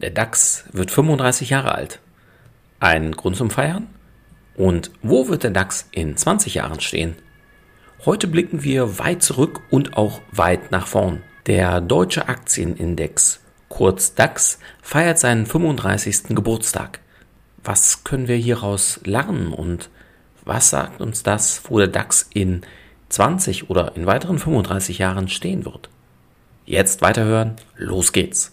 Der DAX wird 35 Jahre alt. Ein Grund zum Feiern? Und wo wird der DAX in 20 Jahren stehen? Heute blicken wir weit zurück und auch weit nach vorn. Der Deutsche Aktienindex, kurz DAX, feiert seinen 35. Geburtstag. Was können wir hieraus lernen und was sagt uns das, wo der DAX in 20 oder in weiteren 35 Jahren stehen wird? Jetzt weiterhören, los geht's.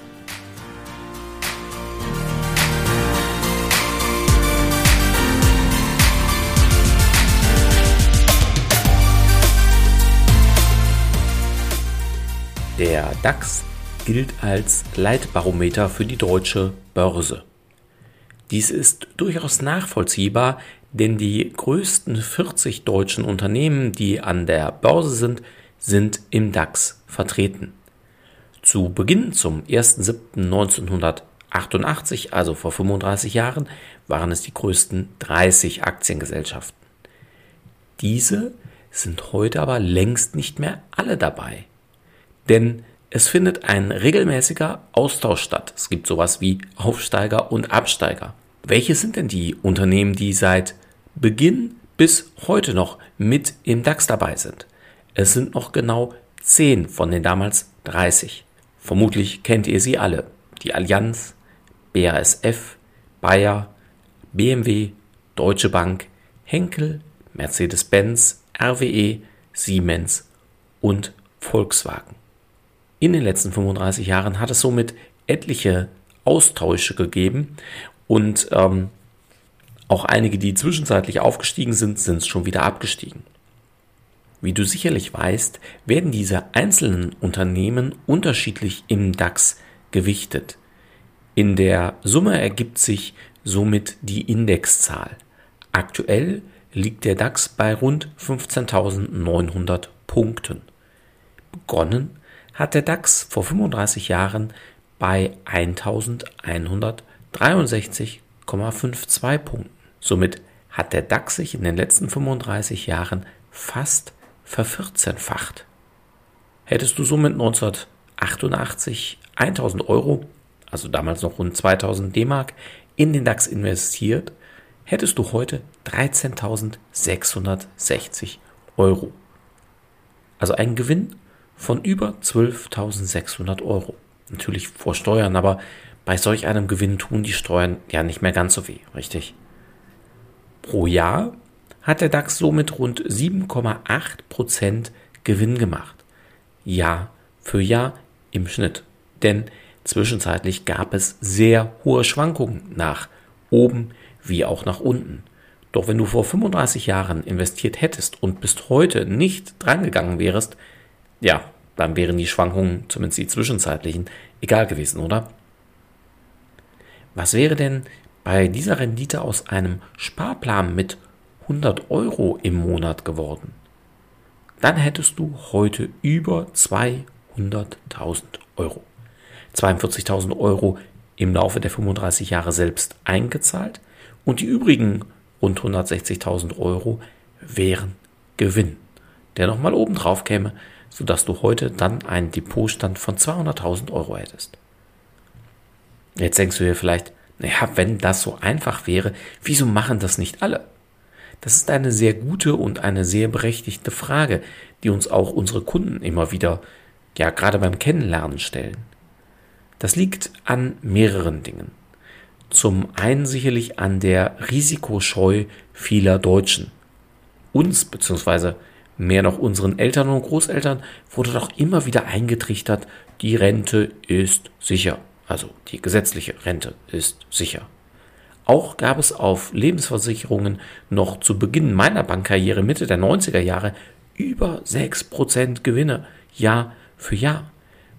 Der DAX gilt als Leitbarometer für die deutsche Börse. Dies ist durchaus nachvollziehbar, denn die größten 40 deutschen Unternehmen, die an der Börse sind, sind im DAX vertreten. Zu Beginn zum 1.7.1988, also vor 35 Jahren, waren es die größten 30 Aktiengesellschaften. Diese sind heute aber längst nicht mehr alle dabei. Denn es findet ein regelmäßiger Austausch statt. Es gibt sowas wie Aufsteiger und Absteiger. Welche sind denn die Unternehmen, die seit Beginn bis heute noch mit im DAX dabei sind? Es sind noch genau 10 von den damals 30. Vermutlich kennt ihr sie alle. Die Allianz, BASF, Bayer, BMW, Deutsche Bank, Henkel, Mercedes-Benz, RWE, Siemens und Volkswagen. In den letzten 35 Jahren hat es somit etliche Austausche gegeben und ähm, auch einige, die zwischenzeitlich aufgestiegen sind, sind schon wieder abgestiegen. Wie du sicherlich weißt, werden diese einzelnen Unternehmen unterschiedlich im DAX gewichtet. In der Summe ergibt sich somit die Indexzahl. Aktuell liegt der DAX bei rund 15.900 Punkten. Begonnen hat der DAX vor 35 Jahren bei 1163,52 Punkten. Somit hat der DAX sich in den letzten 35 Jahren fast vervierzehnfacht. Hättest du somit 1988 1000 Euro, also damals noch rund 2000 D-Mark, in den DAX investiert, hättest du heute 13.660 Euro. Also ein Gewinn von über 12.600 Euro. Natürlich vor Steuern, aber bei solch einem Gewinn tun die Steuern ja nicht mehr ganz so weh, richtig? Pro Jahr hat der DAX somit rund 7,8% Gewinn gemacht. Jahr für Jahr im Schnitt. Denn zwischenzeitlich gab es sehr hohe Schwankungen nach oben wie auch nach unten. Doch wenn du vor 35 Jahren investiert hättest und bis heute nicht drangegangen wärst, ja, dann wären die Schwankungen, zumindest die zwischenzeitlichen, egal gewesen, oder? Was wäre denn bei dieser Rendite aus einem Sparplan mit 100 Euro im Monat geworden? Dann hättest du heute über 200.000 Euro. 42.000 Euro im Laufe der 35 Jahre selbst eingezahlt und die übrigen rund 160.000 Euro wären Gewinn, der nochmal oben drauf käme, sodass du heute dann einen Depotstand von 200.000 Euro hättest. Jetzt denkst du dir vielleicht, naja, wenn das so einfach wäre, wieso machen das nicht alle? Das ist eine sehr gute und eine sehr berechtigte Frage, die uns auch unsere Kunden immer wieder, ja, gerade beim Kennenlernen stellen. Das liegt an mehreren Dingen. Zum einen sicherlich an der Risikoscheu vieler Deutschen. Uns bzw mehr noch unseren Eltern und Großeltern, wurde doch immer wieder eingetrichtert, die Rente ist sicher. Also die gesetzliche Rente ist sicher. Auch gab es auf Lebensversicherungen noch zu Beginn meiner Bankkarriere Mitte der 90er Jahre über 6% Gewinne Jahr für Jahr.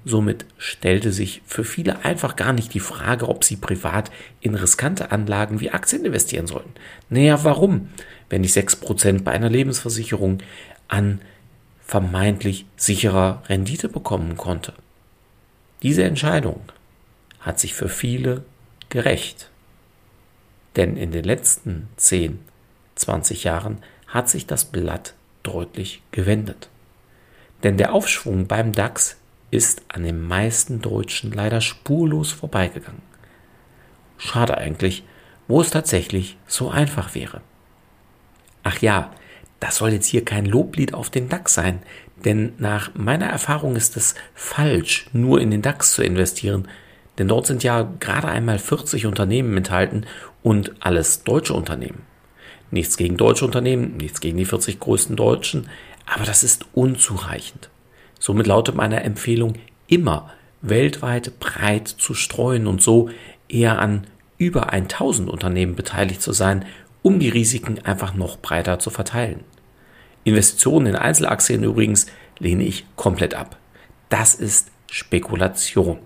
Somit stellte sich für viele einfach gar nicht die Frage, ob sie privat in riskante Anlagen wie Aktien investieren sollen. Naja, warum? Wenn ich 6% bei einer Lebensversicherung an vermeintlich sicherer Rendite bekommen konnte. Diese Entscheidung hat sich für viele gerecht. Denn in den letzten 10, 20 Jahren hat sich das Blatt deutlich gewendet. Denn der Aufschwung beim DAX ist an den meisten Deutschen leider spurlos vorbeigegangen. Schade eigentlich, wo es tatsächlich so einfach wäre. Ach ja, das soll jetzt hier kein Loblied auf den DAX sein, denn nach meiner Erfahrung ist es falsch, nur in den DAX zu investieren, denn dort sind ja gerade einmal 40 Unternehmen enthalten und alles deutsche Unternehmen. Nichts gegen deutsche Unternehmen, nichts gegen die 40 größten Deutschen, aber das ist unzureichend. Somit lautet meine Empfehlung immer weltweit breit zu streuen und so eher an über 1000 Unternehmen beteiligt zu sein, um die Risiken einfach noch breiter zu verteilen. Investitionen in Einzelaktien übrigens lehne ich komplett ab. Das ist Spekulation.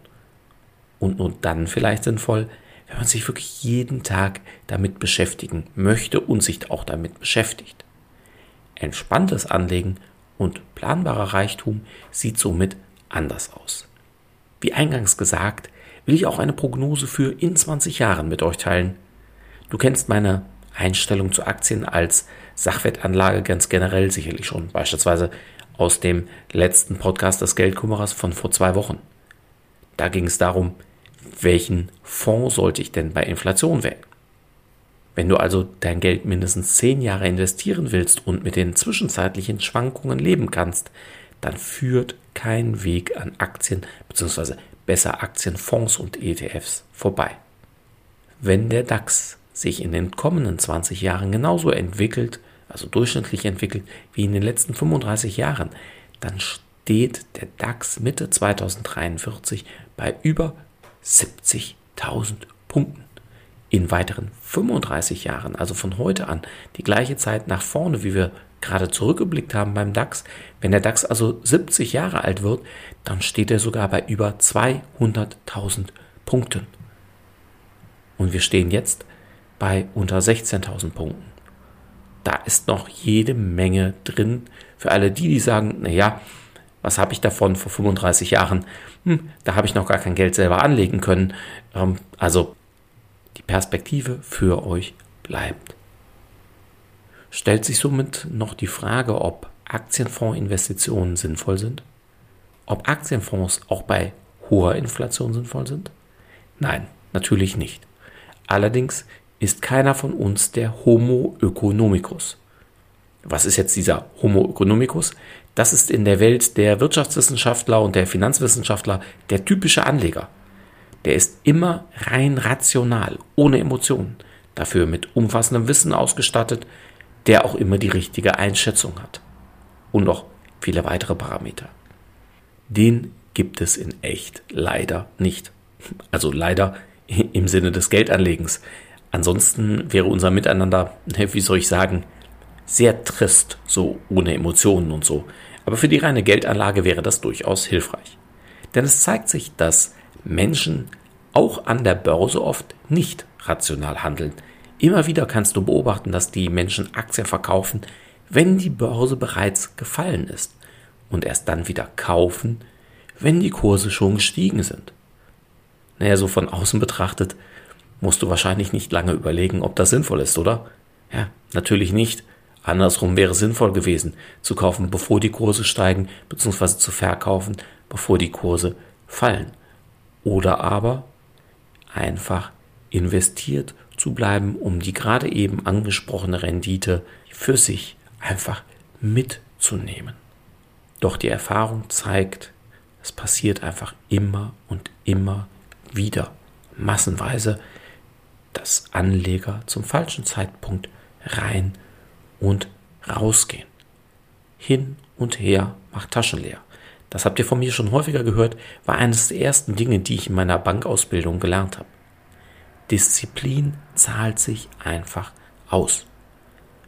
Und nur dann vielleicht sinnvoll, wenn man sich wirklich jeden Tag damit beschäftigen möchte und sich auch damit beschäftigt. Entspanntes Anlegen und planbarer Reichtum sieht somit anders aus. Wie eingangs gesagt, will ich auch eine Prognose für in 20 Jahren mit euch teilen. Du kennst meine Einstellung zu Aktien als Sachwertanlage ganz generell sicherlich schon, beispielsweise aus dem letzten Podcast des Geldkummerers von vor zwei Wochen. Da ging es darum, welchen Fonds sollte ich denn bei Inflation wählen? Wenn du also dein Geld mindestens zehn Jahre investieren willst und mit den zwischenzeitlichen Schwankungen leben kannst, dann führt kein Weg an Aktien bzw. besser Aktienfonds und ETFs vorbei. Wenn der DAX sich in den kommenden 20 Jahren genauso entwickelt, also durchschnittlich entwickelt, wie in den letzten 35 Jahren, dann steht der DAX Mitte 2043 bei über 70.000 Punkten in weiteren 35 Jahren, also von heute an, die gleiche Zeit nach vorne, wie wir gerade zurückgeblickt haben beim DAX, wenn der DAX also 70 Jahre alt wird, dann steht er sogar bei über 200.000 Punkten. Und wir stehen jetzt bei unter 16.000 Punkten. Da ist noch jede Menge drin für alle die, die sagen, naja, was habe ich davon vor 35 Jahren? Hm, da habe ich noch gar kein Geld selber anlegen können. Ähm, also die Perspektive für euch bleibt. Stellt sich somit noch die Frage, ob Aktienfondsinvestitionen sinnvoll sind? Ob Aktienfonds auch bei hoher Inflation sinnvoll sind? Nein, natürlich nicht. Allerdings ist keiner von uns der Homo economicus. Was ist jetzt dieser Homo economicus? Das ist in der Welt der Wirtschaftswissenschaftler und der Finanzwissenschaftler der typische Anleger der ist immer rein rational, ohne Emotionen, dafür mit umfassendem Wissen ausgestattet, der auch immer die richtige Einschätzung hat. Und noch viele weitere Parameter. Den gibt es in echt leider nicht. Also leider im Sinne des Geldanlegens. Ansonsten wäre unser Miteinander, wie soll ich sagen, sehr trist, so ohne Emotionen und so. Aber für die reine Geldanlage wäre das durchaus hilfreich. Denn es zeigt sich, dass Menschen auch an der Börse oft nicht rational handeln. Immer wieder kannst du beobachten, dass die Menschen Aktien verkaufen, wenn die Börse bereits gefallen ist und erst dann wieder kaufen, wenn die Kurse schon gestiegen sind. Naja, so von außen betrachtet musst du wahrscheinlich nicht lange überlegen, ob das sinnvoll ist, oder? Ja, natürlich nicht. Andersrum wäre es sinnvoll gewesen, zu kaufen, bevor die Kurse steigen, beziehungsweise zu verkaufen, bevor die Kurse fallen. Oder aber einfach investiert zu bleiben, um die gerade eben angesprochene Rendite für sich einfach mitzunehmen. Doch die Erfahrung zeigt, es passiert einfach immer und immer wieder massenweise, dass Anleger zum falschen Zeitpunkt rein und rausgehen. Hin und her macht Taschen leer das habt ihr von mir schon häufiger gehört, war eines der ersten Dinge, die ich in meiner Bankausbildung gelernt habe. Disziplin zahlt sich einfach aus.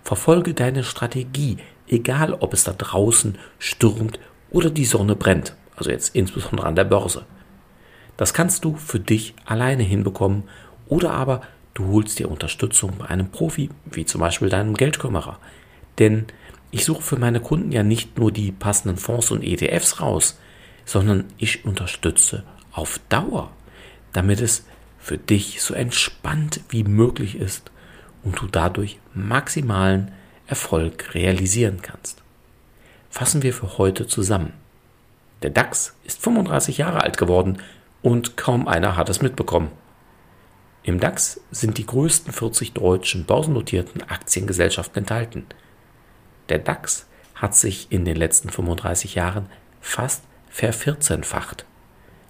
Verfolge deine Strategie, egal ob es da draußen stürmt oder die Sonne brennt. also jetzt insbesondere an der Börse. Das kannst du für dich alleine hinbekommen oder aber du holst dir Unterstützung bei einem Profi, wie zum Beispiel deinem Geldkümmerer. Denn ich suche für meine Kunden ja nicht nur die passenden Fonds und ETFs raus, sondern ich unterstütze auf Dauer, damit es für dich so entspannt wie möglich ist und du dadurch maximalen Erfolg realisieren kannst. Fassen wir für heute zusammen. Der DAX ist 35 Jahre alt geworden und kaum einer hat es mitbekommen. Im DAX sind die größten 40 deutschen börsennotierten Aktiengesellschaften enthalten. Der DAX hat sich in den letzten 35 Jahren fast vervierzehnfacht.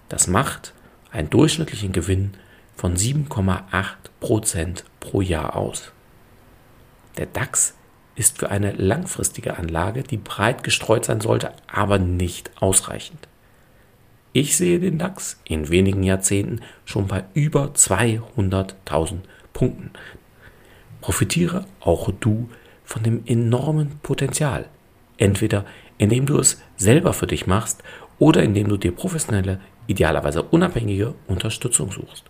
Das macht einen durchschnittlichen Gewinn von 7,8 Prozent pro Jahr aus. Der DAX ist für eine langfristige Anlage, die breit gestreut sein sollte, aber nicht ausreichend. Ich sehe den DAX in wenigen Jahrzehnten schon bei über 200.000 Punkten. Profitiere auch du von dem enormen Potenzial. Entweder indem du es selber für dich machst oder indem du dir professionelle, idealerweise unabhängige Unterstützung suchst.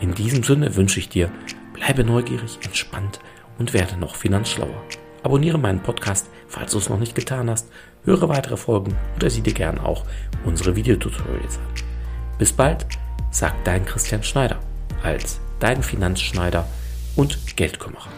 In diesem Sinne wünsche ich dir, bleibe neugierig, entspannt und werde noch finanzschlauer. Abonniere meinen Podcast, falls du es noch nicht getan hast, höre weitere Folgen oder sieh dir gern auch unsere Videotutorials an. Bis bald, sagt dein Christian Schneider als dein Finanzschneider und Geldkümmerer.